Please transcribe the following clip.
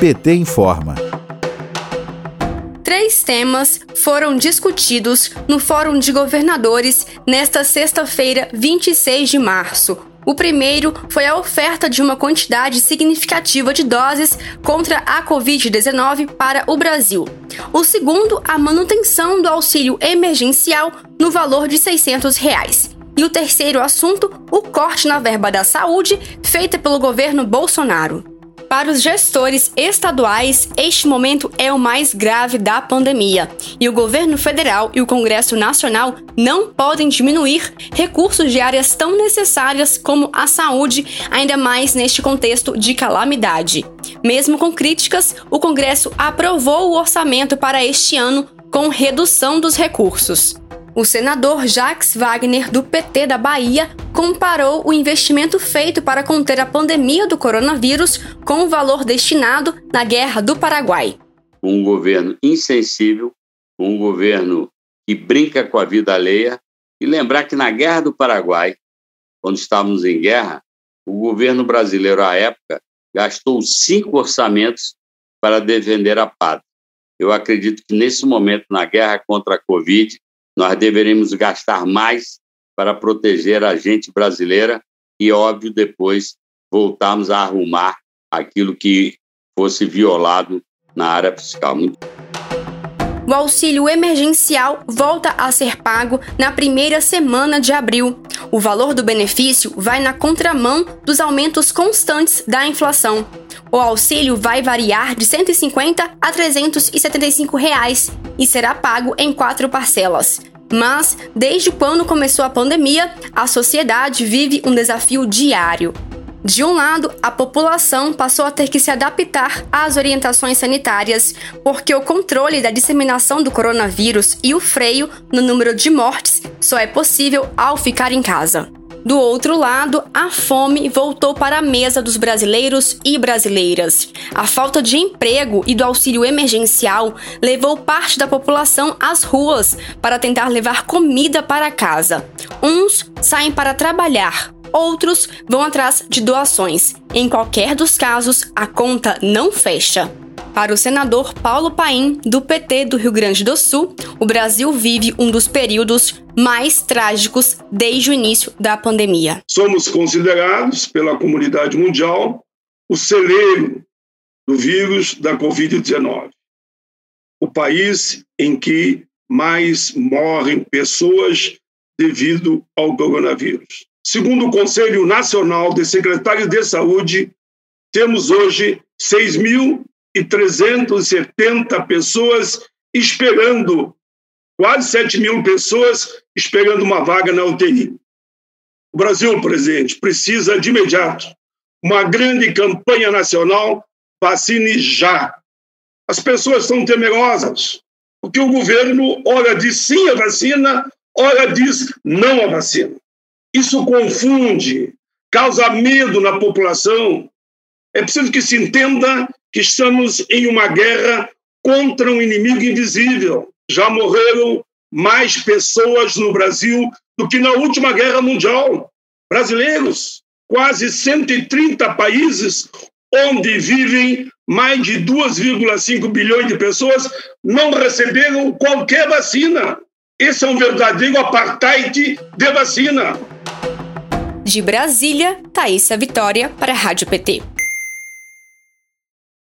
PT informa. Três temas foram discutidos no Fórum de Governadores nesta sexta-feira, 26 de março. O primeiro foi a oferta de uma quantidade significativa de doses contra a Covid-19 para o Brasil. O segundo, a manutenção do auxílio emergencial no valor de 600 reais. E o terceiro assunto, o corte na verba da saúde feita pelo governo Bolsonaro. Para os gestores estaduais, este momento é o mais grave da pandemia e o governo federal e o Congresso Nacional não podem diminuir recursos de áreas tão necessárias como a saúde, ainda mais neste contexto de calamidade. Mesmo com críticas, o Congresso aprovou o orçamento para este ano com redução dos recursos. O senador Jacques Wagner, do PT da Bahia, comparou o investimento feito para conter a pandemia do coronavírus com o valor destinado na Guerra do Paraguai. Um governo insensível, um governo que brinca com a vida alheia, e lembrar que na Guerra do Paraguai, quando estávamos em guerra, o governo brasileiro à época gastou cinco orçamentos para defender a pátria. Eu acredito que nesse momento, na guerra contra a Covid, nós deveríamos gastar mais para proteger a gente brasileira e, óbvio, depois voltarmos a arrumar aquilo que fosse violado na área fiscal. O auxílio emergencial volta a ser pago na primeira semana de abril. O valor do benefício vai na contramão dos aumentos constantes da inflação. O auxílio vai variar de 150 a 375 reais e será pago em quatro parcelas. Mas, desde quando começou a pandemia, a sociedade vive um desafio diário. De um lado, a população passou a ter que se adaptar às orientações sanitárias, porque o controle da disseminação do coronavírus e o freio no número de mortes só é possível ao ficar em casa. Do outro lado, a fome voltou para a mesa dos brasileiros e brasileiras. A falta de emprego e do auxílio emergencial levou parte da população às ruas para tentar levar comida para casa. Uns saem para trabalhar, outros vão atrás de doações. Em qualquer dos casos, a conta não fecha. Para o senador Paulo Paim, do PT do Rio Grande do Sul, o Brasil vive um dos períodos mais trágicos desde o início da pandemia. Somos considerados pela comunidade mundial o celeiro do vírus da Covid-19. O país em que mais morrem pessoas devido ao coronavírus. Segundo o Conselho Nacional de Secretários de Saúde, temos hoje 6.370 pessoas esperando, quase 7 mil pessoas esperando uma vaga na UTI. O Brasil, presidente, precisa de imediato uma grande campanha nacional vacine já. As pessoas estão temerosas, porque o governo ora diz sim à vacina, ora diz não à vacina. Isso confunde, causa medo na população. É preciso que se entenda que estamos em uma guerra contra um inimigo invisível. Já morreram mais pessoas no Brasil do que na última guerra mundial. Brasileiros, quase 130 países onde vivem mais de 2,5 bilhões de pessoas não receberam qualquer vacina. Esse é um verdadeiro apartheid de vacina. De Brasília, Thaisa Vitória para a Rádio PT.